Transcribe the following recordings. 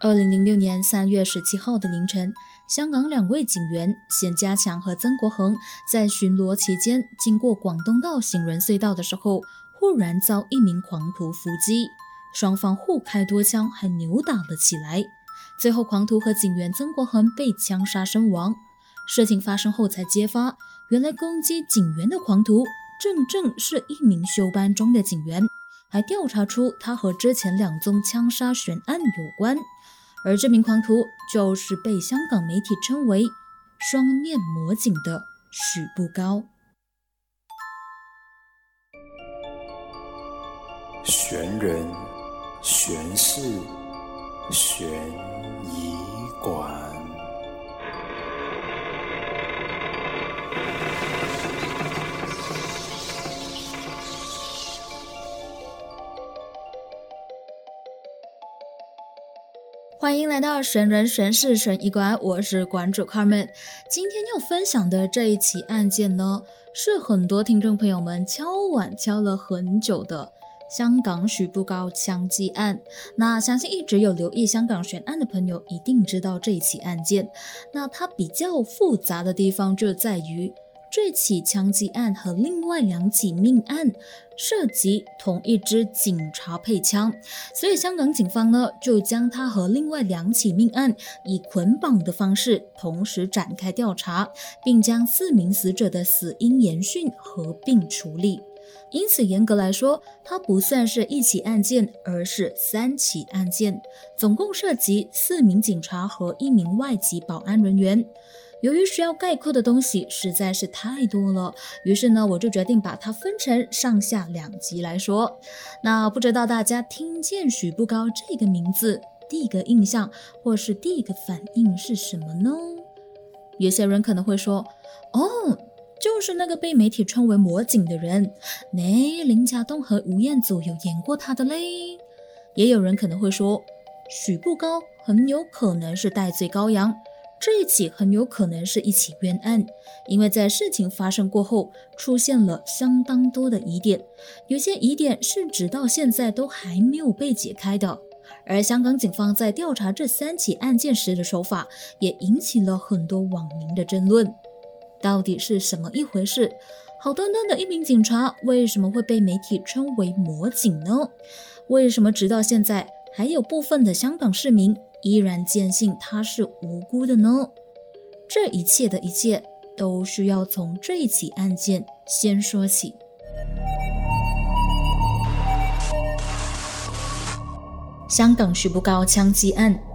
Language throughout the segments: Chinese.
二零零六年三月十七号的凌晨，香港两位警员冼家强和曾国恒在巡逻期间，经过广东道行人隧道的时候，忽然遭一名狂徒伏击，双方互开多枪，还扭打了起来。最后，狂徒和警员曾国恒被枪杀身亡。事情发生后才揭发，原来攻击警员的狂徒正正是一名休班中的警员，还调查出他和之前两宗枪杀悬案有关。而这名狂徒就是被香港媒体称为“双面魔警”的许步高。悬人、悬事、悬疑馆。欢迎来到神人神事神医馆，我是馆主 Carmen。今天要分享的这一起案件呢，是很多听众朋友们敲碗敲了很久的香港许步高枪击案。那相信一直有留意香港悬案的朋友一定知道这一起案件。那它比较复杂的地方就在于。这起枪击案和另外两起命案涉及同一支警察配枪，所以香港警方呢就将它和另外两起命案以捆绑的方式同时展开调查，并将四名死者的死因言讯合并处理。因此，严格来说，它不算是一起案件，而是三起案件，总共涉及四名警察和一名外籍保安人员。由于需要概括的东西实在是太多了，于是呢，我就决定把它分成上下两集来说。那不知道大家听见许步高这个名字，第一个印象或是第一个反应是什么呢？有些人可能会说：“哦，就是那个被媒体称为“魔警”的人，那林家栋和吴彦祖有演过他的嘞。”也有人可能会说：“许步高很有可能是戴罪羔羊。”这一起很有可能是一起冤案，因为在事情发生过后，出现了相当多的疑点，有些疑点是直到现在都还没有被解开的。而香港警方在调查这三起案件时的手法，也引起了很多网民的争论。到底是什么一回事？好端端的一名警察，为什么会被媒体称为“魔警”呢？为什么直到现在还有部分的香港市民？依然坚信他是无辜的呢？这一切的一切都需要从这一起案件先说起。香港徐步高枪击案。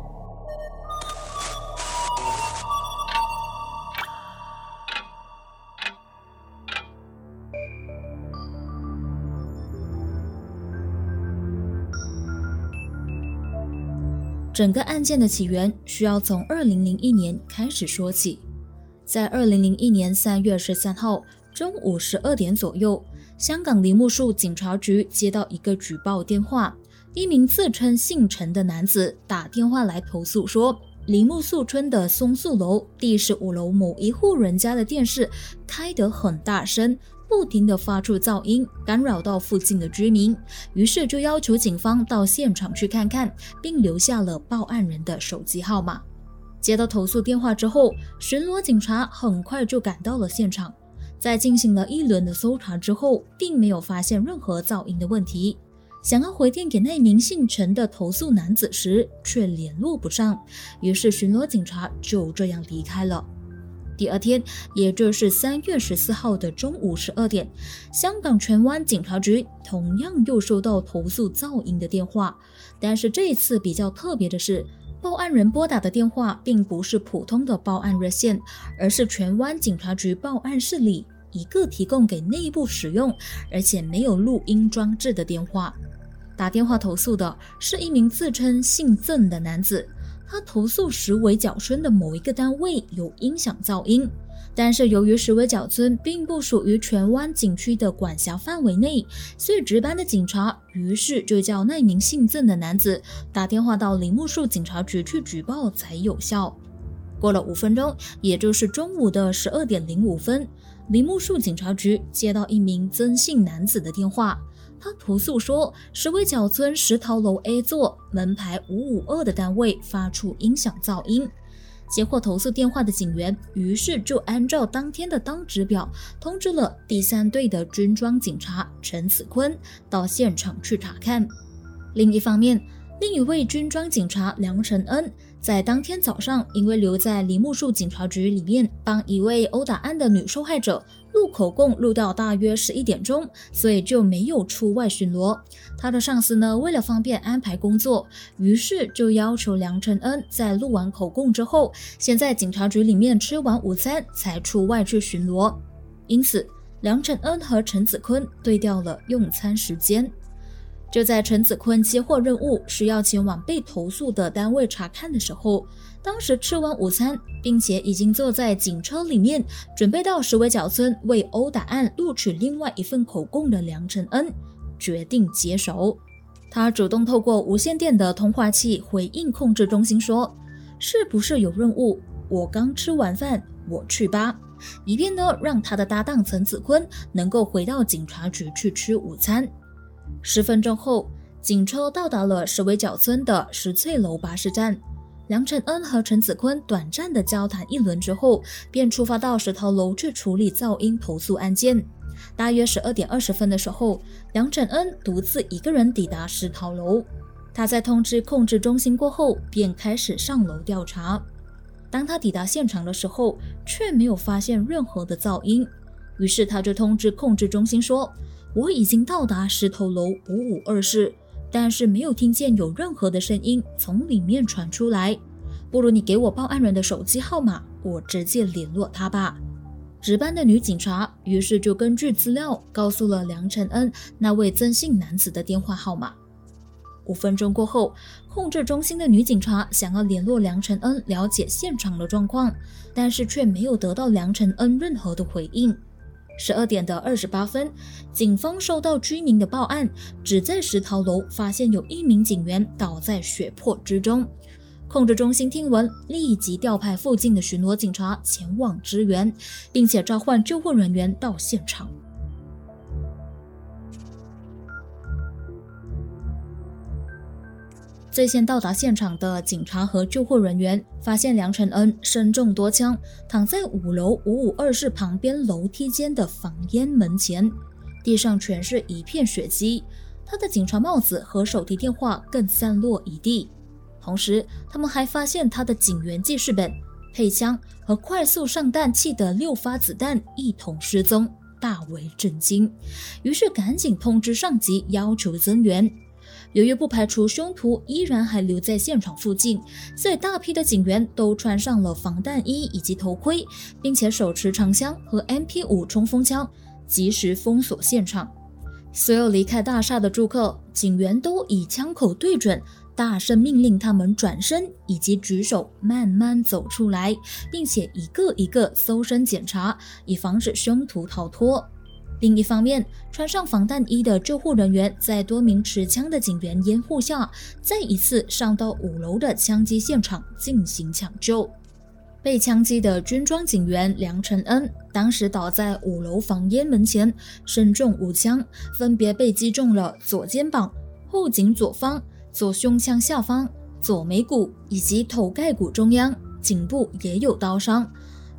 整个案件的起源需要从二零零一年开始说起。在二零零一年三月十三号中午十二点左右，香港梨木树警察局接到一个举报电话，一名自称姓陈的男子打电话来投诉说，梨木树村的松树楼第十五楼某一户人家的电视开得很大声。不停地发出噪音，干扰到附近的居民，于是就要求警方到现场去看看，并留下了报案人的手机号码。接到投诉电话之后，巡逻警察很快就赶到了现场，在进行了一轮的搜查之后，并没有发现任何噪音的问题。想要回电给那名姓陈的投诉男子时，却联络不上，于是巡逻警察就这样离开了。第二天，也就是三月十四号的中午十二点，香港荃湾警察局同样又收到投诉噪音的电话。但是这一次比较特别的是，报案人拨打的电话并不是普通的报案热线，而是荃湾警察局报案室里一个提供给内部使用，而且没有录音装置的电话。打电话投诉的是一名自称姓曾的男子。他投诉石围角村的某一个单位有音响噪音，但是由于石围角村并不属于荃湾景区的管辖范围内，所以值班的警察于是就叫那名姓郑的男子打电话到铃木树警察局去举报才有效。过了五分钟，也就是中午的十二点零五分，铃木树警察局接到一名曾姓男子的电话。他投诉说，石围角村石桃楼 A 座门牌五五二的单位发出音响噪音。接获投诉电话的警员，于是就按照当天的当值表，通知了第三队的军装警察陈子坤到现场去查看。另一方面，另一位军装警察梁承恩。在当天早上，因为留在梨木树警察局里面帮一位殴打案的女受害者录口供，录到大约十一点钟，所以就没有出外巡逻。他的上司呢，为了方便安排工作，于是就要求梁承恩在录完口供之后，先在警察局里面吃完午餐，才出外去巡逻。因此，梁承恩和陈子坤对调了用餐时间。就在陈子坤接获任务，需要前往被投诉的单位查看的时候，当时吃完午餐，并且已经坐在警车里面，准备到石围角村为殴打案录取另外一份口供的梁承恩，决定接手。他主动透过无线电的通话器回应控制中心说：“是不是有任务？我刚吃完饭，我去吧。”以便呢，让他的搭档陈子坤能够回到警察局去吃午餐。十分钟后，警车到达了石围角村的石翠楼巴士站。梁承恩和陈子坤短暂的交谈一轮之后，便出发到石头楼去处理噪音投诉案件。大约十二点二十分的时候，梁承恩独自一个人抵达石头楼。他在通知控制中心过后，便开始上楼调查。当他抵达现场的时候，却没有发现任何的噪音，于是他就通知控制中心说。我已经到达石头楼五五二室，但是没有听见有任何的声音从里面传出来。不如你给我报案人的手机号码，我直接联络他吧。值班的女警察于是就根据资料告诉了梁承恩那位曾姓男子的电话号码。五分钟过后，控制中心的女警察想要联络梁承恩了解现场的状况，但是却没有得到梁承恩任何的回应。十二点的二十八分，警方收到居民的报案，只在石桃楼发现有一名警员倒在血泊之中。控制中心听闻，立即调派附近的巡逻警察前往支援，并且召唤救护人员到现场。最先到达现场的警察和救护人员发现梁承恩身中多枪，躺在五楼五五二室旁边楼梯间的房烟门前，地上全是一片血迹。他的警察帽子和手提电话更散落一地。同时，他们还发现他的警员记事本、配枪和快速上弹器的六发子弹一同失踪，大为震惊。于是赶紧通知上级，要求增援。由于不排除凶徒依然还留在现场附近，所以大批的警员都穿上了防弹衣以及头盔，并且手持长枪和 MP5 冲锋枪，及时封锁现场。所有离开大厦的住客，警员都以枪口对准，大声命令他们转身以及举手，慢慢走出来，并且一个一个搜身检查，以防止凶徒逃脱。另一方面，穿上防弹衣的救护人员在多名持枪的警员掩护下，再一次上到五楼的枪击现场进行抢救。被枪击的军装警员梁承恩当时倒在五楼房烟门前，身中五枪，分别被击中了左肩膀、后颈左方、左胸腔下方、左眉骨以及头盖骨中央，颈部也有刀伤。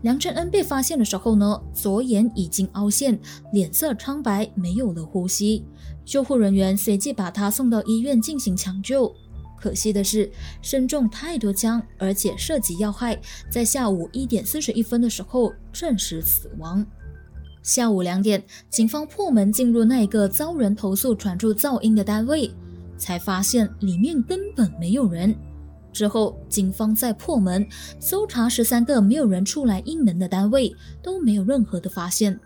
梁承恩被发现的时候呢，左眼已经凹陷，脸色苍白，没有了呼吸。救护人员随即把他送到医院进行抢救。可惜的是，身中太多枪，而且涉及要害，在下午一点四十一分的时候证实死亡。下午两点，警方破门进入那个遭人投诉传出噪音的单位，才发现里面根本没有人。之后，警方在破门搜查十三个没有人出来应门的单位，都没有任何的发现。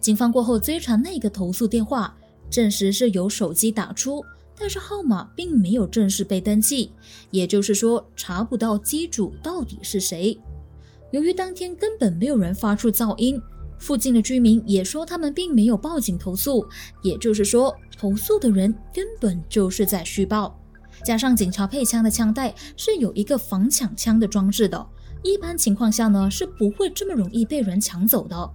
警方过后追查那个投诉电话，证实是由手机打出，但是号码并没有正式被登记，也就是说查不到机主到底是谁。由于当天根本没有人发出噪音，附近的居民也说他们并没有报警投诉，也就是说投诉的人根本就是在虚报。加上警察配枪的枪带是有一个防抢枪的装置的，一般情况下呢是不会这么容易被人抢走的。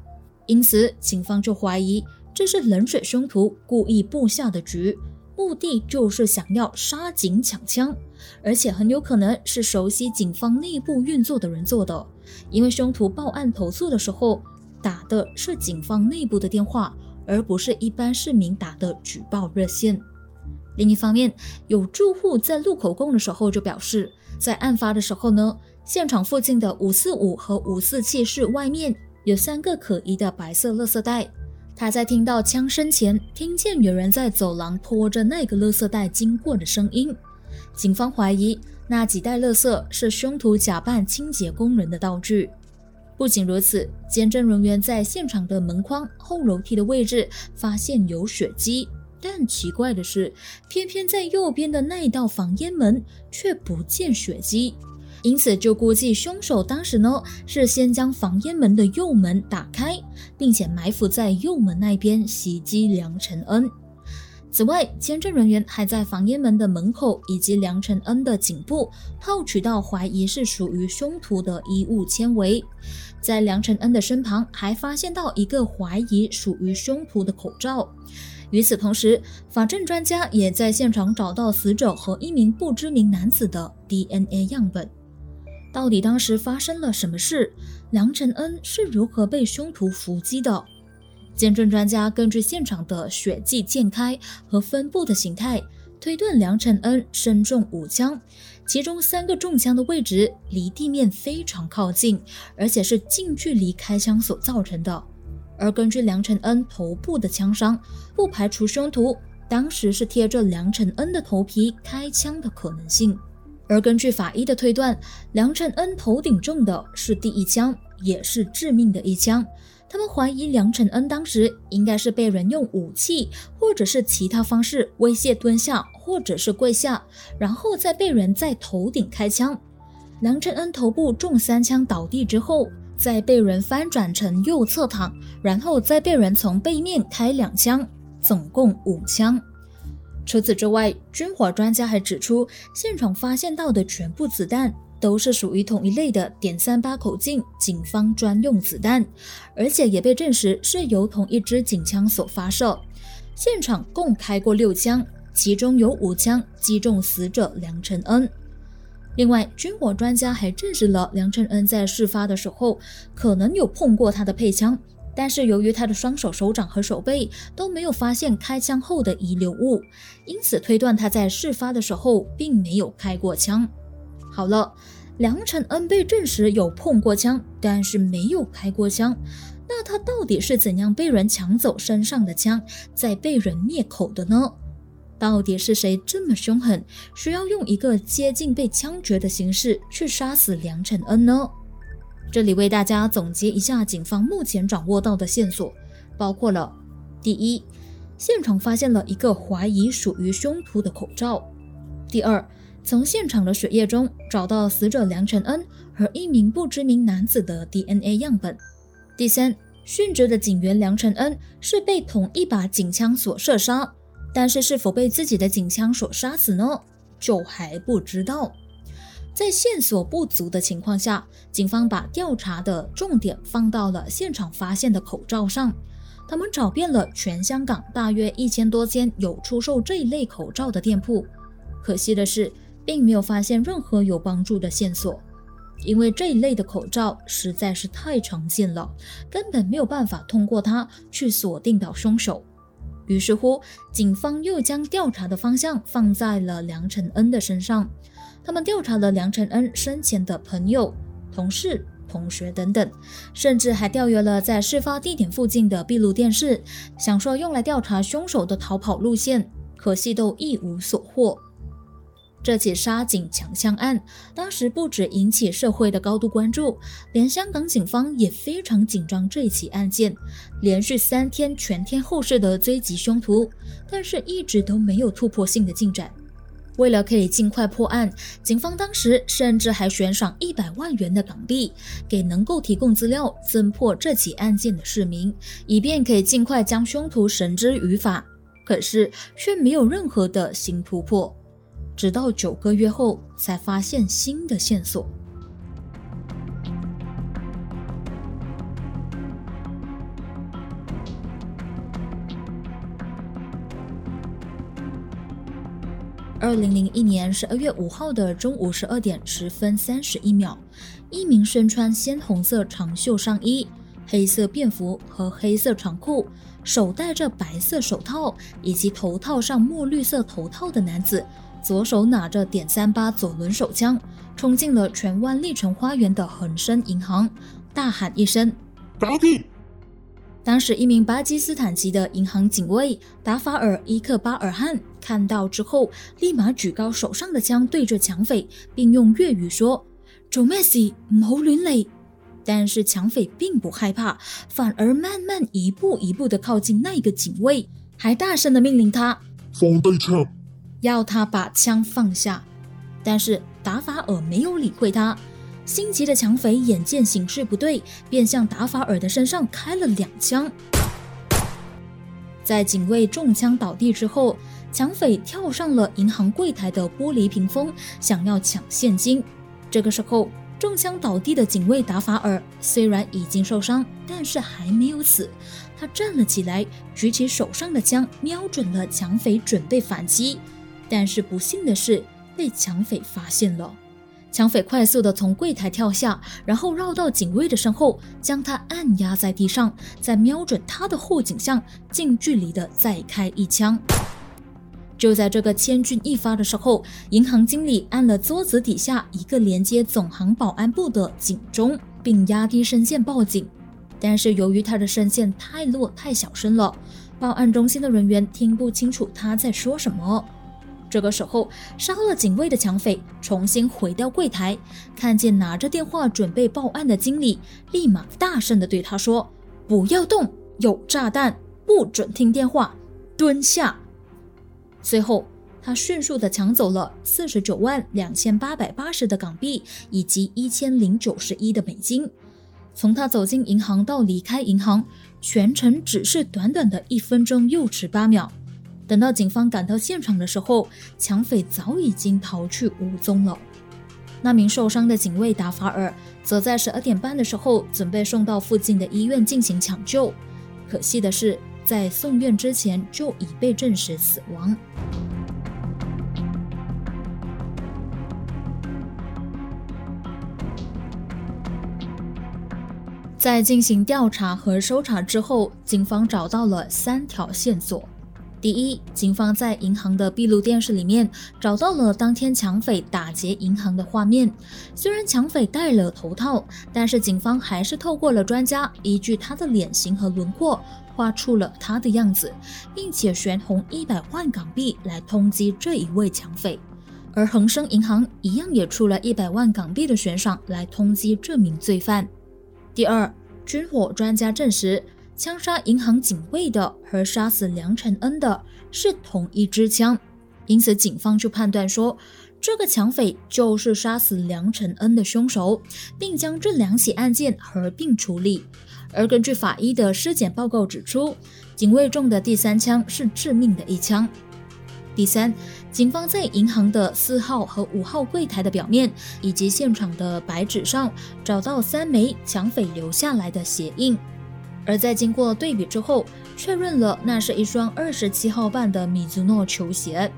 因此，警方就怀疑这是冷水凶徒故意布下的局，目的就是想要杀警抢枪，而且很有可能是熟悉警方内部运作的人做的，因为凶徒报案投诉的时候打的是警方内部的电话，而不是一般市民打的举报热线。另一方面，有住户在录口供的时候就表示，在案发的时候呢，现场附近的五四五和五四七室外面有三个可疑的白色垃圾袋。他在听到枪声前，听见有人在走廊拖着那个垃圾袋经过的声音。警方怀疑那几袋垃圾是凶徒假扮清洁工人的道具。不仅如此，监证人员在现场的门框后楼梯的位置发现有血迹。但奇怪的是，偏偏在右边的那一道防烟门却不见血迹，因此就估计凶手当时呢是先将防烟门的右门打开，并且埋伏在右门那边袭击梁承恩。此外，监证人员还在防烟门的门口以及梁承恩的颈部套取到怀疑是属于凶徒的衣物纤维，在梁承恩的身旁还发现到一个怀疑属于凶徒的口罩。与此同时，法证专家也在现场找到死者和一名不知名男子的 DNA 样本。到底当时发生了什么事？梁承恩是如何被凶徒伏击的？鉴证专家根据现场的血迹溅开和分布的形态，推断梁承恩身中五枪，其中三个中枪的位置离地面非常靠近，而且是近距离开枪所造成的。而根据梁承恩头部的枪伤，不排除凶徒当时是贴着梁承恩的头皮开枪的可能性。而根据法医的推断，梁承恩头顶中的是第一枪，也是致命的一枪。他们怀疑梁承恩当时应该是被人用武器或者是其他方式威胁蹲下，或者是跪下，然后再被人在头顶开枪。梁承恩头部中三枪倒地之后。再被人翻转成右侧躺，然后再被人从背面开两枪，总共五枪。除此之外，军火专家还指出，现场发现到的全部子弹都是属于同一类的点三八口径警方专用子弹，而且也被证实是由同一支警枪所发射。现场共开过六枪，其中有五枪击中死者梁承恩。另外，军火专家还证实了梁承恩在事发的时候可能有碰过他的配枪，但是由于他的双手、手掌和手背都没有发现开枪后的遗留物，因此推断他在事发的时候并没有开过枪。好了，梁承恩被证实有碰过枪，但是没有开过枪，那他到底是怎样被人抢走身上的枪，再被人灭口的呢？到底是谁这么凶狠，需要用一个接近被枪决的形式去杀死梁承恩呢？这里为大家总结一下警方目前掌握到的线索，包括了：第一，现场发现了一个怀疑属于凶徒的口罩；第二，从现场的血液中找到死者梁承恩和一名不知名男子的 DNA 样本；第三，殉职的警员梁承恩是被同一把警枪所射杀。但是是否被自己的警枪所杀死呢？就还不知道。在线索不足的情况下，警方把调查的重点放到了现场发现的口罩上。他们找遍了全香港大约一千多间有出售这一类口罩的店铺，可惜的是，并没有发现任何有帮助的线索。因为这一类的口罩实在是太常见了，根本没有办法通过它去锁定到凶手。于是乎，警方又将调查的方向放在了梁承恩的身上。他们调查了梁承恩生前的朋友、同事、同学等等，甚至还调阅了在事发地点附近的闭路电视，想说用来调查凶手的逃跑路线，可惜都一无所获。这起杀警强枪案，当时不止引起社会的高度关注，连香港警方也非常紧张这起案件，连续三天全天候式的追击凶徒，但是一直都没有突破性的进展。为了可以尽快破案，警方当时甚至还悬赏一百万元的港币给能够提供资料侦破这起案件的市民，以便可以尽快将凶徒绳之于法。可是却没有任何的新突破。直到九个月后才发现新的线索。二零零一年十二月五号的中午十二点十分三十一秒一名身穿鲜红色长袖上衣黑色便服和黑色长裤手戴着白色手套以及头套上墨绿色头套的男子左手拿着点三八左轮手枪，冲进了荃湾丽城花园的恒生银行，大喊一声：“打底！”当时，一名巴基斯坦籍的银行警卫达法尔·伊克巴尔汗看到之后，立马举高手上的枪对着抢匪，并用粤语说：“做咩事？唔好乱嚟！”但是抢匪并不害怕，反而慢慢一步一步的靠近那个警卫，还大声的命令他放低枪，要他把枪放下。但是达法尔没有理会他。心急的抢匪眼见形势不对，便向达法尔的身上开了两枪。在警卫中枪倒地之后，抢匪跳上了银行柜台的玻璃屏风，想要抢现金。这个时候，中枪倒地的警卫达法尔虽然已经受伤，但是还没有死。他站了起来，举起手上的枪，瞄准了抢匪，准备反击。但是不幸的是，被抢匪发现了。抢匪快速地从柜台跳下，然后绕到警卫的身后，将他按压在地上，再瞄准他的后颈项，近距离的再开一枪。就在这个千钧一发的时候，银行经理按了桌子底下一个连接总行保安部的警钟，并压低声线报警。但是由于他的声线太弱、太小声了，报案中心的人员听不清楚他在说什么。这个时候，杀了警卫的抢匪重新回到柜台，看见拿着电话准备报案的经理，立马大声的对他说：“不要动，有炸弹，不准听电话，蹲下。”随后，他迅速的抢走了四十九万两千八百八十的港币以及一千零九十一的美金。从他走进银行到离开银行，全程只是短短的一分钟又十八秒。等到警方赶到现场的时候，抢匪早已经逃去无踪了。那名受伤的警卫达法尔则在十二点半的时候准备送到附近的医院进行抢救，可惜的是，在送院之前就已被证实死亡。在进行调查和搜查之后，警方找到了三条线索。第一，警方在银行的闭路电视里面找到了当天抢匪打劫银行的画面。虽然抢匪戴了头套，但是警方还是透过了专家，依据他的脸型和轮廓，画出了他的样子，并且悬红一百万港币来通缉这一位抢匪。而恒生银行一样也出了一百万港币的悬赏来通缉这名罪犯。第二，军火专家证实。枪杀银行警卫的和杀死梁承恩的是同一支枪，因此警方就判断说，这个抢匪就是杀死梁承恩的凶手，并将这两起案件合并处理。而根据法医的尸检报告指出，警卫中的第三枪是致命的一枪。第三，警方在银行的四号和五号柜台的表面以及现场的白纸上找到三枚抢匪留下来的鞋印。而在经过对比之后，确认了那是一双二十七号半的米祖诺球鞋。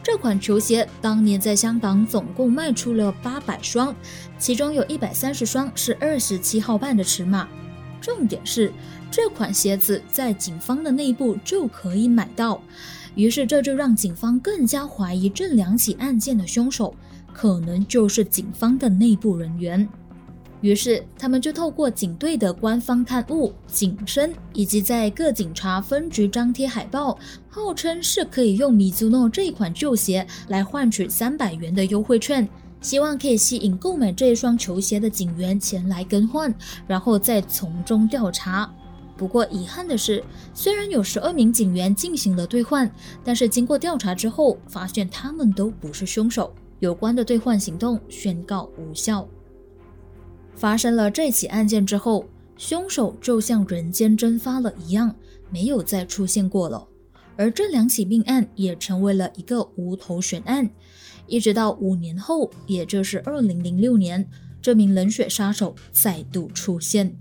这款球鞋当年在香港总共卖出了八百双，其中有一百三十双是二十七号半的尺码。重点是这款鞋子在警方的内部就可以买到，于是这就让警方更加怀疑这两起案件的凶手可能就是警方的内部人员。于是，他们就透过警队的官方刊物《警声》，以及在各警察分局张贴海报，号称是可以用米祖诺这款旧鞋来换取三百元的优惠券，希望可以吸引购买这一双球鞋的警员前来更换，然后再从中调查。不过，遗憾的是，虽然有十二名警员进行了兑换，但是经过调查之后，发现他们都不是凶手，有关的兑换行动宣告无效。发生了这起案件之后，凶手就像人间蒸发了一样，没有再出现过了。而这两起命案也成为了一个无头悬案，一直到五年后，也就是二零零六年，这名冷血杀手再度出现。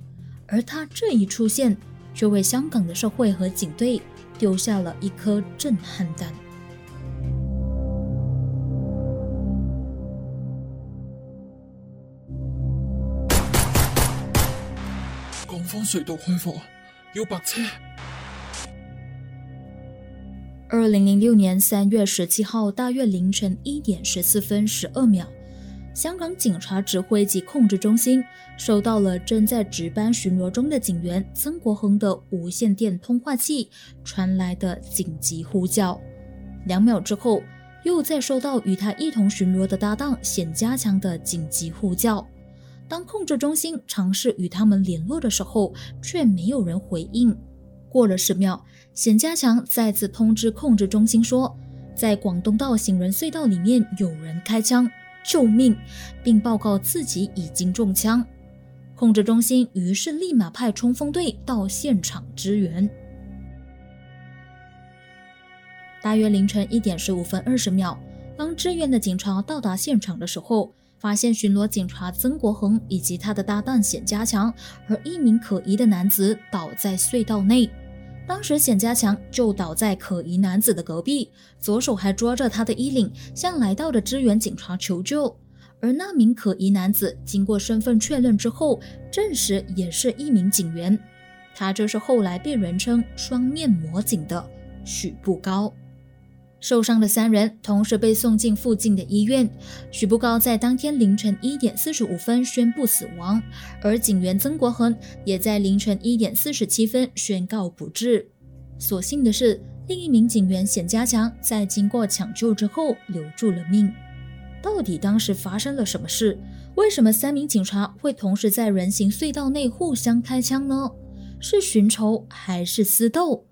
而他这一出现，却为香港的社会和警队丢下了一颗震撼弹。方隧道開放，要白車。二零零六年三月十七号大约凌晨一点十四分十二秒，香港警察指挥及控制中心收到了正在值班巡逻中的警员曾国恒的无线电通话器传来的紧急呼叫。两秒之后，又再收到与他一同巡逻的搭档冼家强的紧急呼叫。当控制中心尝试与他们联络的时候，却没有人回应。过了十秒，冼家强再次通知控制中心说，在广东道行人隧道里面有人开枪，救命，并报告自己已经中枪。控制中心于是立马派冲锋队到现场支援。大约凌晨一点十五分二十秒，当支援的警察到达现场的时候，发现巡逻警察曾国恒以及他的搭档冼家强和一名可疑的男子倒在隧道内。当时冼家强就倒在可疑男子的隔壁，左手还抓着他的衣领，向来到的支援警察求救。而那名可疑男子经过身份确认之后，证实也是一名警员，他就是后来被人称“双面魔警的许步高。受伤的三人同时被送进附近的医院。许步高在当天凌晨一点四十五分宣布死亡，而警员曾国恒也在凌晨一点四十七分宣告不治。所幸的是，另一名警员冼家强在经过抢救之后留住了命。到底当时发生了什么事？为什么三名警察会同时在人行隧道内互相开枪呢？是寻仇还是私斗？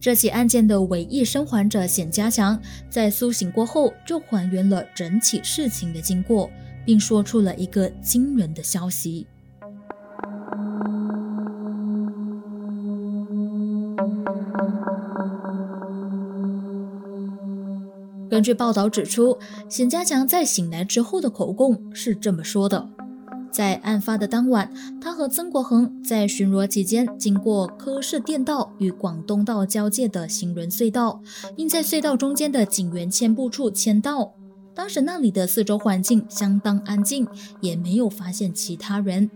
这起案件的唯一生还者冼家祥，在苏醒过后就还原了整起事情的经过，并说出了一个惊人的消息。根据报道指出，冼家强在醒来之后的口供是这么说的。在案发的当晚，他和曾国恒在巡逻期间经过柯士甸道与广东道交界的行人隧道，并在隧道中间的警员签布处签到。当时那里的四周环境相当安静，也没有发现其他人。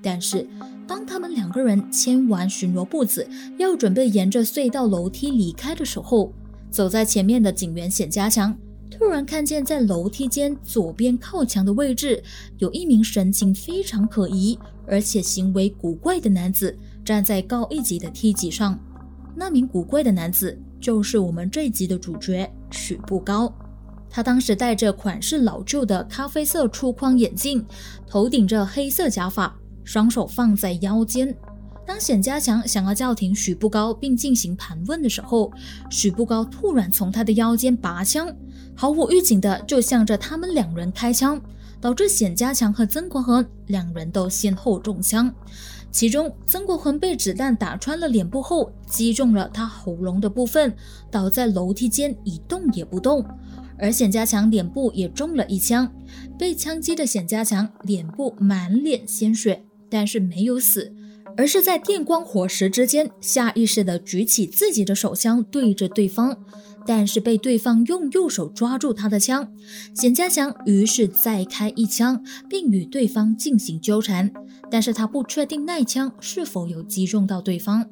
但是，当他们两个人签完巡逻簿子，要准备沿着隧道楼梯离开的时候，走在前面的警员显加强。突然看见在楼梯间左边靠墙的位置，有一名神情非常可疑，而且行为古怪的男子站在高一级的梯级上。那名古怪的男子就是我们这一集的主角许步高。他当时戴着款式老旧的咖啡色粗框眼镜，头顶着黑色假发，双手放在腰间。当冼家强想要叫停许步高并进行盘问的时候，许步高突然从他的腰间拔枪，毫无预警的就向着他们两人开枪，导致冼家强和曾国恒两人都先后中枪。其中，曾国恒被子弹打穿了脸部后，击中了他喉咙的部分，倒在楼梯间一动也不动；而冼家强脸部也中了一枪，被枪击的冼家强脸部满脸鲜血，但是没有死。而是在电光火石之间，下意识地举起自己的手枪对着对方，但是被对方用右手抓住他的枪。冼家強於是再开一枪，并与对方进行纠缠，但是他不确定那枪是否有击中到对方。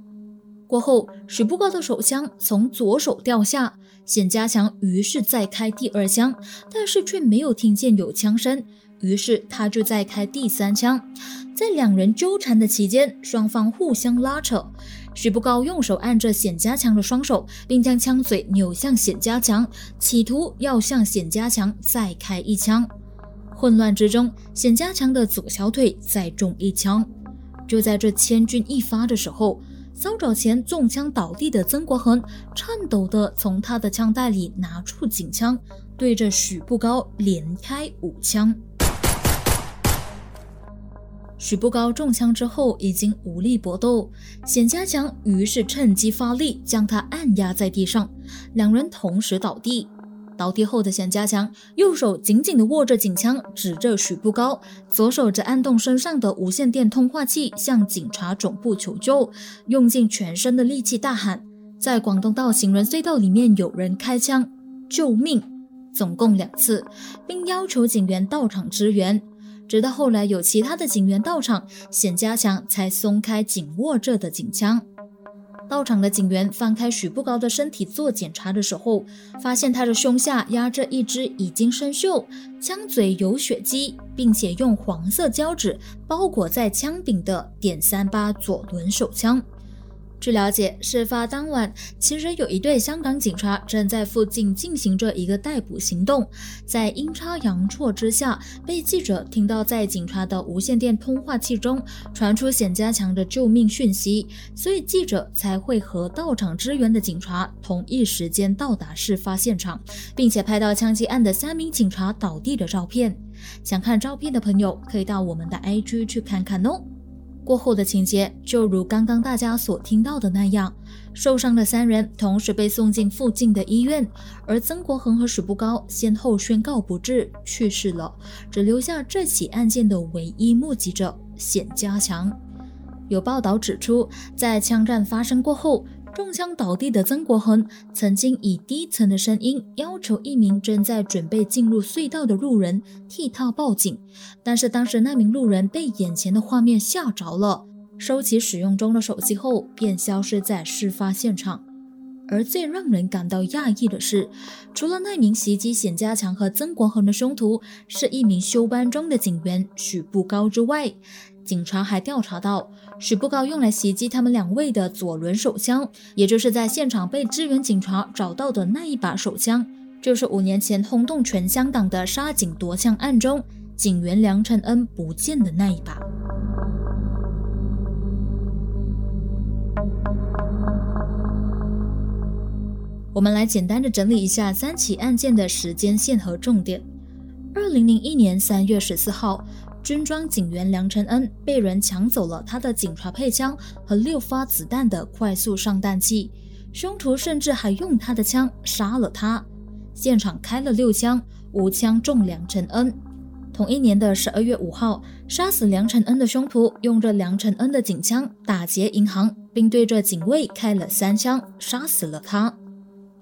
过后，史布高的手枪从左手掉下，冼家强于是再开第二枪，但是却没有听见有枪声。于是他就再开第三枪，在两人纠缠的期间，双方互相拉扯。许步高用手按着冼家强的双手，并将枪嘴扭向冼家强，企图要向冼家强再开一枪。混乱之中，冼家强的左小腿再中一枪。就在这千钧一发的时候，稍早前中枪倒地的曾国恒颤抖地从他的枪袋里拿出警枪，对着许步高连开五枪。许步高中枪之后已经无力搏斗，冼家强于是趁机发力将他按压在地上，两人同时倒地。倒地后的冼家强右手紧紧地握着警枪，指着许步高，左手则按动身上的无线电通话器向警察总部求救，用尽全身的力气大喊：“在广东道行人隧道里面有人开枪，救命！”总共两次，并要求警员到场支援。直到后来有其他的警员到场，冼家强才松开紧握着的警枪。到场的警员翻开许不高的身体做检查的时候，发现他的胸下压着一只已经生锈、枪嘴有血迹，并且用黄色胶纸包裹在枪柄的点三八左轮手枪。据了解，事发当晚，其实有一对香港警察正在附近进行着一个逮捕行动。在阴差阳错之下，被记者听到在警察的无线电通话器中传出显家强的救命讯息，所以记者才会和到场支援的警察同一时间到达事发现场，并且拍到枪击案的三名警察倒地的照片。想看照片的朋友，可以到我们的 IG 去看看哦。过后的情节就如刚刚大家所听到的那样，受伤的三人同时被送进附近的医院，而曾国恒和史不高先后宣告不治去世了，只留下这起案件的唯一目击者冼家强。有报道指出，在枪战发生过后。中枪倒地的曾国恒曾经以低沉的声音要求一名正在准备进入隧道的路人替他报警，但是当时那名路人被眼前的画面吓着了，收起使用中的手机后便消失在事发现场。而最让人感到讶异的是，除了那名袭击显家强和曾国恒的凶徒是一名休班中的警员许步高之外，警察还调查到，许步高用来袭击他们两位的左轮手枪，也就是在现场被支援警察找到的那一把手枪，就是五年前轰动全香港的杀警夺枪案中，警员梁承恩不见的那一把。我们来简单的整理一下三起案件的时间线和重点。二零零一年三月十四号。军装警员梁承恩被人抢走了他的警察配枪和六发子弹的快速上弹器，凶徒甚至还用他的枪杀了他。现场开了六枪，五枪中梁承恩。同一年的十二月五号，杀死梁承恩的凶徒用着梁承恩的警枪打劫银行，并对着警卫开了三枪，杀死了他。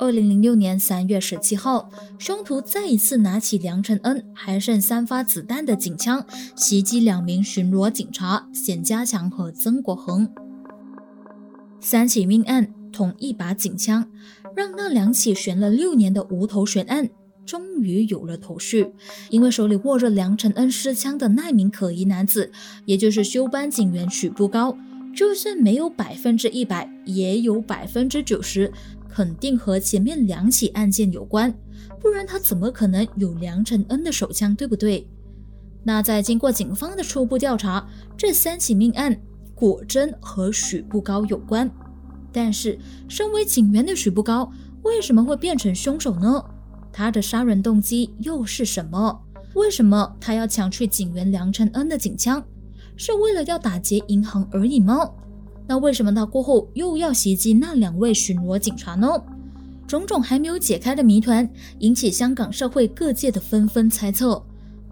二零零六年三月十七号，凶徒再一次拿起梁承恩还剩三发子弹的警枪，袭击两名巡逻警察冼家强和曾国恒。三起命案，同一把警枪，让那两起悬了六年的无头悬案终于有了头绪。因为手里握着梁承恩尸枪的那名可疑男子，也就是休班警员许步高，就算没有百分之一百，也有百分之九十。肯定和前面两起案件有关，不然他怎么可能有梁承恩的手枪，对不对？那在经过警方的初步调查，这三起命案果真和许步高有关。但是，身为警员的许步高为什么会变成凶手呢？他的杀人动机又是什么？为什么他要抢去警员梁承恩的警枪？是为了要打劫银行而已吗？那为什么他过后又要袭击那两位巡逻警察呢？种种还没有解开的谜团，引起香港社会各界的纷纷猜测。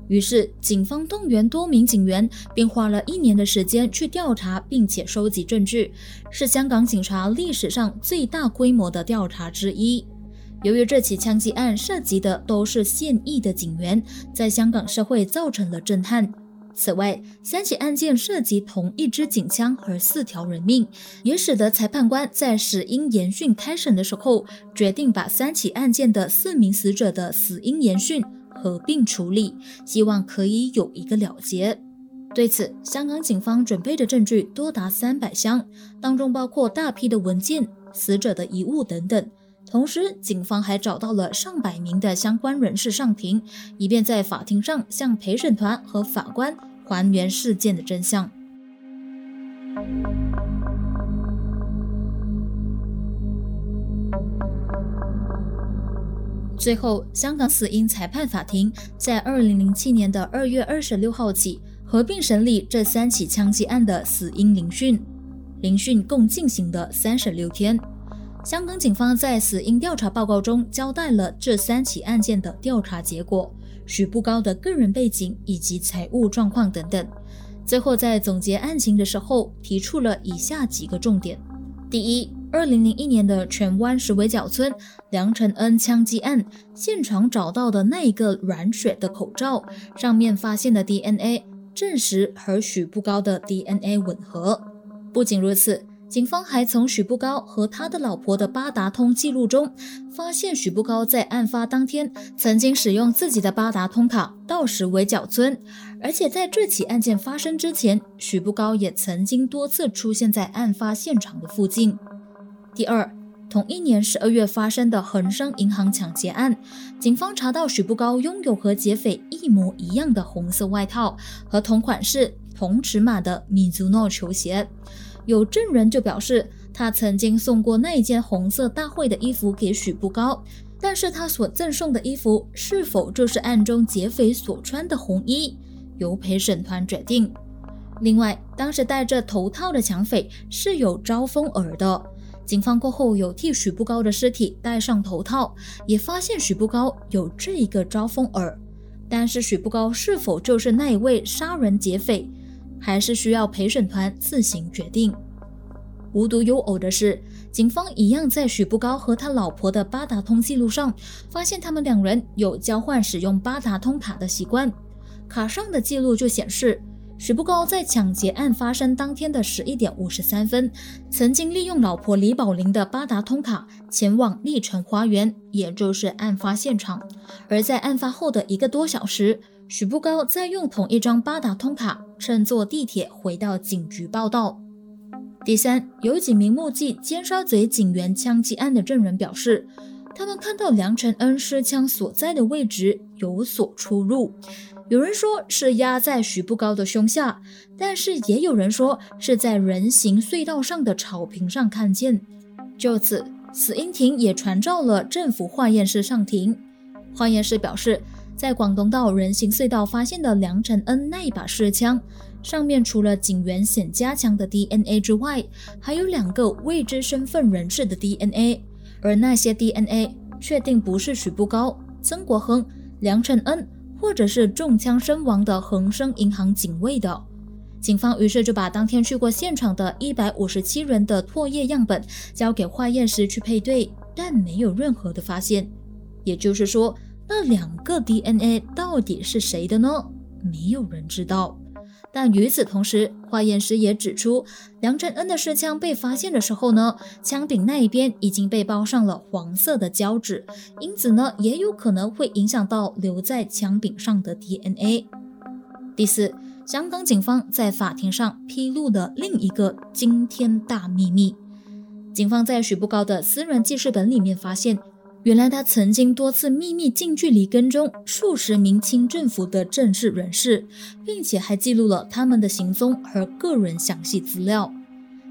于是，警方动员多名警员，并花了一年的时间去调查，并且收集证据，是香港警察历史上最大规模的调查之一。由于这起枪击案涉及的都是现役的警员，在香港社会造成了震撼。此外，三起案件涉及同一支警枪和四条人命，也使得裁判官在死因研讯开审的时候，决定把三起案件的四名死者的死因研讯合并处理，希望可以有一个了结。对此，香港警方准备的证据多达三百箱，当中包括大批的文件、死者的遗物等等。同时，警方还找到了上百名的相关人士上庭，以便在法庭上向陪审团和法官还原事件的真相。最后，香港死因裁判法庭在二零零七年的二月二十六号起合并审理这三起枪击案的死因聆讯，聆讯共进行了三十六天。香港警方在死因调查报告中交代了这三起案件的调查结果、许步高的个人背景以及财务状况等等。最后在总结案情的时候，提出了以下几个重点：第一，二零零一年的荃湾石围角村梁承恩枪击案现场找到的那一个软血的口罩，上面发现的 DNA 证实和许步高的 DNA 吻合。不仅如此。警方还从许步高和他的老婆的八达通记录中，发现许步高在案发当天曾经使用自己的八达通卡到时围角村，而且在这起案件发生之前，许步高也曾经多次出现在案发现场的附近。第二，同一年十二月发生的恒生银行抢劫案，警方查到许步高拥有和劫匪一模一样的红色外套和同款式、同尺码的米祖诺球鞋。有证人就表示，他曾经送过那件红色大会的衣服给许步高，但是他所赠送的衣服是否就是案中劫匪所穿的红衣，由陪审团决定。另外，当时戴着头套的抢匪是有招风耳的，警方过后有替许步高的尸体戴上头套，也发现许步高有这一个招风耳，但是许步高是否就是那一位杀人劫匪？还是需要陪审团自行决定。无独有偶的是，警方一样在许步高和他老婆的八达通记录上，发现他们两人有交换使用八达通卡的习惯。卡上的记录就显示，许步高在抢劫案发生当天的十一点五十三分，曾经利用老婆李宝玲的八达通卡前往丽城花园，也就是案发现场。而在案发后的一个多小时。许步高再用同一张八达通卡乘坐地铁回到警局报道。第三，有几名目击尖沙咀警员枪击案的证人表示，他们看到梁承恩失枪所在的位置有所出入。有人说是压在许步高的胸下，但是也有人说是在人行隧道上的草坪上看见。就此，死因庭也传召了政府化验室上庭。化验室表示。在广东道人行隧道发现的梁承恩那一把试枪，上面除了警员显加强的 DNA 之外，还有两个未知身份人士的 DNA，而那些 DNA 确定不是许步高、曾国恒、梁承恩，或者是中枪身亡的恒生银行警卫的。警方于是就把当天去过现场的一百五十七人的唾液样本交给化验师去配对，但没有任何的发现。也就是说。那两个 DNA 到底是谁的呢？没有人知道。但与此同时，化验师也指出，梁振恩的试枪被发现的时候呢，枪柄那一边已经被包上了黄色的胶纸，因此呢，也有可能会影响到留在枪柄上的 DNA。第四，香港警方在法庭上披露的另一个惊天大秘密：警方在许步高的私人记事本里面发现。原来他曾经多次秘密近距离跟踪数十名清政府的政治人士，并且还记录了他们的行踪和个人详细资料。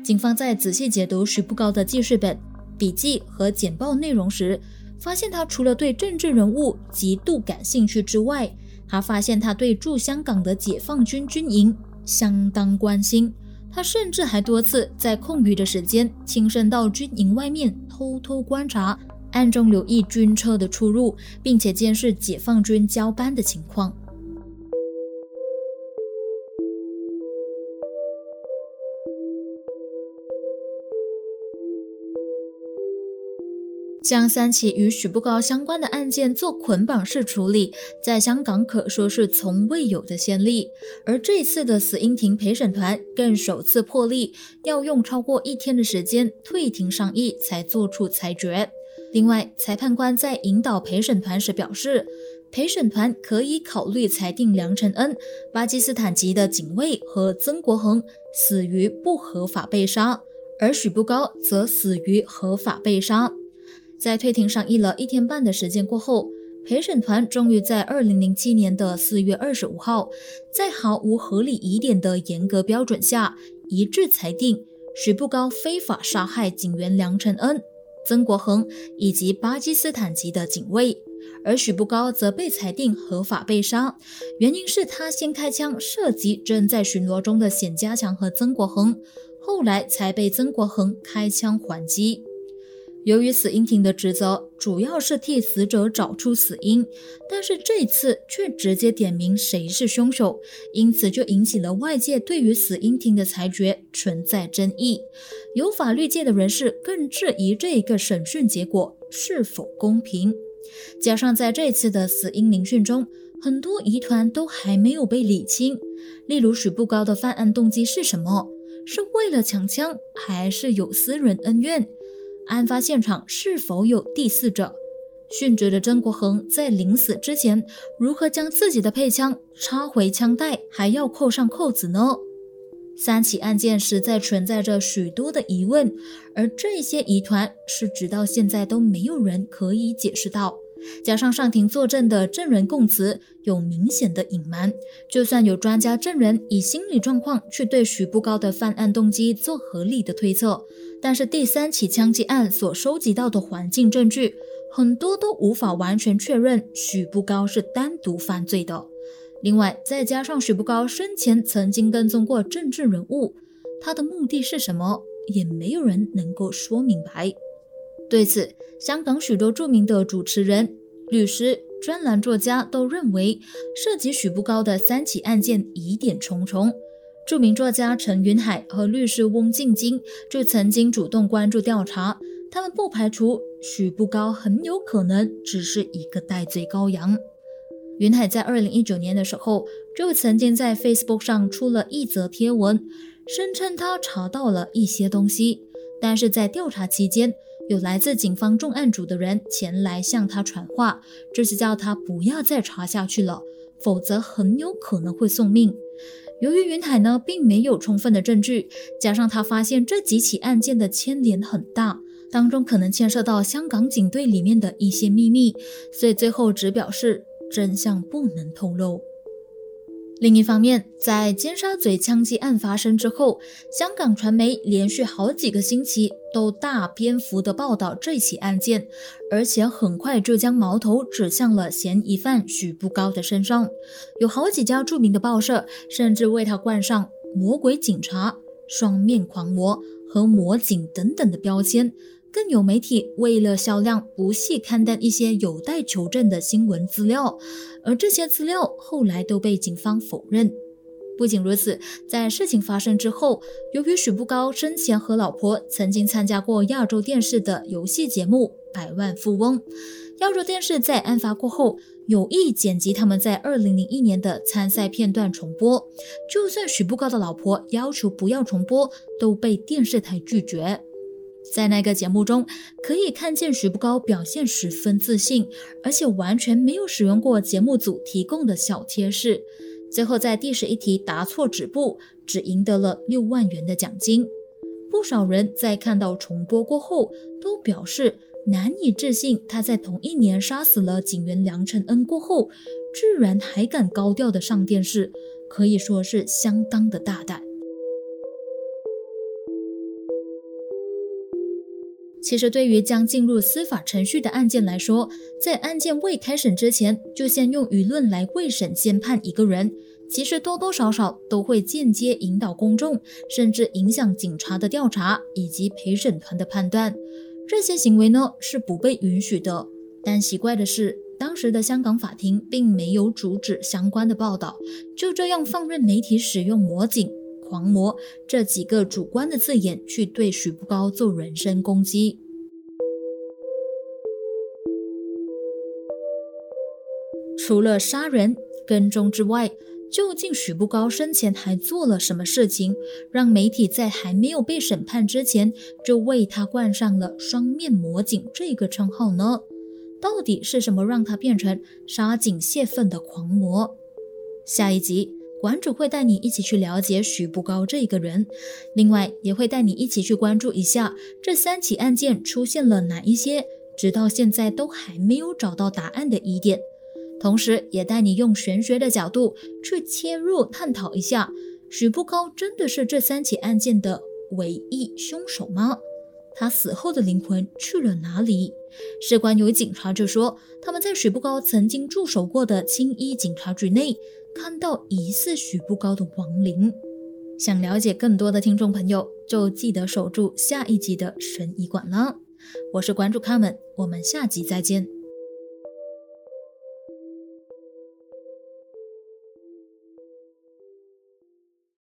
警方在仔细解读徐步高的记事本、笔记和简报内容时，发现他除了对政治人物极度感兴趣之外，还发现他对驻香港的解放军军营相当关心。他甚至还多次在空余的时间亲身到军营外面偷偷观察。暗中留意军车的出入，并且监视解放军交班的情况。将三起与许步高相关的案件做捆绑式处理，在香港可说是从未有的先例。而这次的死因庭陪审团更首次破例，要用超过一天的时间退庭商议，才做出裁决。另外，裁判官在引导陪审团时表示，陪审团可以考虑裁定梁承恩、巴基斯坦籍的警卫和曾国恒死于不合法被杀，而许步高则死于合法被杀。在退庭商议了一天半的时间过后，陪审团终于在二零零七年的四月二十五号，在毫无合理疑点的严格标准下，一致裁定许步高非法杀害警员梁承恩。曾国恒以及巴基斯坦籍的警卫，而许步高则被裁定合法被杀，原因是他先开枪射击正在巡逻中的冼家强和曾国恒，后来才被曾国恒开枪还击。由于死因庭的职责主要是替死者找出死因，但是这次却直接点名谁是凶手，因此就引起了外界对于死因庭的裁决存在争议。有法律界的人士更质疑这个审讯结果是否公平。加上在这次的死因聆讯中，很多疑团都还没有被理清，例如许步高的犯案动机是什么？是为了抢枪，还是有私人恩怨？案发现场是否有第四者？殉职的曾国恒在临死之前如何将自己的配枪插回枪袋，还要扣上扣子呢？三起案件实在存在着许多的疑问，而这些疑团是直到现在都没有人可以解释到。加上上庭作证的证人供词有明显的隐瞒，就算有专家证人以心理状况去对许步高的犯案动机做合理的推测，但是第三起枪击案所收集到的环境证据很多都无法完全确认许步高是单独犯罪的。另外，再加上许步高生前曾经跟踪过政治人物，他的目的是什么，也没有人能够说明白。对此，香港许多著名的主持人、律师、专栏作家都认为，涉及许步高的三起案件疑点重重。著名作家陈云海和律师翁静晶就曾经主动关注调查，他们不排除许步高很有可能只是一个戴罪羔羊。云海在二零一九年的时候，就曾经在 Facebook 上出了一则贴文，声称他查到了一些东西，但是在调查期间。有来自警方重案组的人前来向他传话，就是叫他不要再查下去了，否则很有可能会送命。由于云海呢并没有充分的证据，加上他发现这几起案件的牵连很大，当中可能牵涉到香港警队里面的一些秘密，所以最后只表示真相不能透露。另一方面，在尖沙咀枪击案发生之后，香港传媒连续好几个星期都大篇幅的报道这起案件，而且很快就将矛头指向了嫌疑犯许步高的身上。有好几家著名的报社甚至为他冠上“魔鬼警察”“双面狂魔”和“魔警”等等的标签。更有媒体为了销量，不惜刊登一些有待求证的新闻资料，而这些资料后来都被警方否认。不仅如此，在事情发生之后，由于许步高生前和老婆曾经参加过亚洲电视的游戏节目《百万富翁》，亚洲电视在案发过后有意剪辑他们在2001年的参赛片段重播，就算许步高的老婆要求不要重播，都被电视台拒绝。在那个节目中，可以看见徐步高表现十分自信，而且完全没有使用过节目组提供的小贴士。最后在第十一题答错止步，只赢得了六万元的奖金。不少人在看到重播过后，都表示难以置信，他在同一年杀死了警员梁承恩过后，居然还敢高调的上电视，可以说是相当的大胆。其实，对于将进入司法程序的案件来说，在案件未开审之前，就先用舆论来未审先判一个人，其实多多少少都会间接引导公众，甚至影响警察的调查以及陪审团的判断。这些行为呢是不被允许的。但奇怪的是，当时的香港法庭并没有阻止相关的报道，就这样放任媒体使用“魔警”。狂魔这几个主观的字眼去对许步高做人身攻击。除了杀人跟踪之外，究竟许步高生前还做了什么事情，让媒体在还没有被审判之前就为他冠上了“双面魔警”这个称号呢？到底是什么让他变成杀警泄愤的狂魔？下一集。馆主会带你一起去了解许步高这一个人，另外也会带你一起去关注一下这三起案件出现了哪一些直到现在都还没有找到答案的疑点，同时也带你用玄学的角度去切入探讨一下，许步高真的是这三起案件的唯一凶手吗？他死后的灵魂去了哪里？事关有警察就说，他们在许步高曾经驻守过的青衣警察局内。看到疑似许不高的亡灵，想了解更多的听众朋友就记得守住下一集的神医馆了。我是关注卡们，我们下集再见。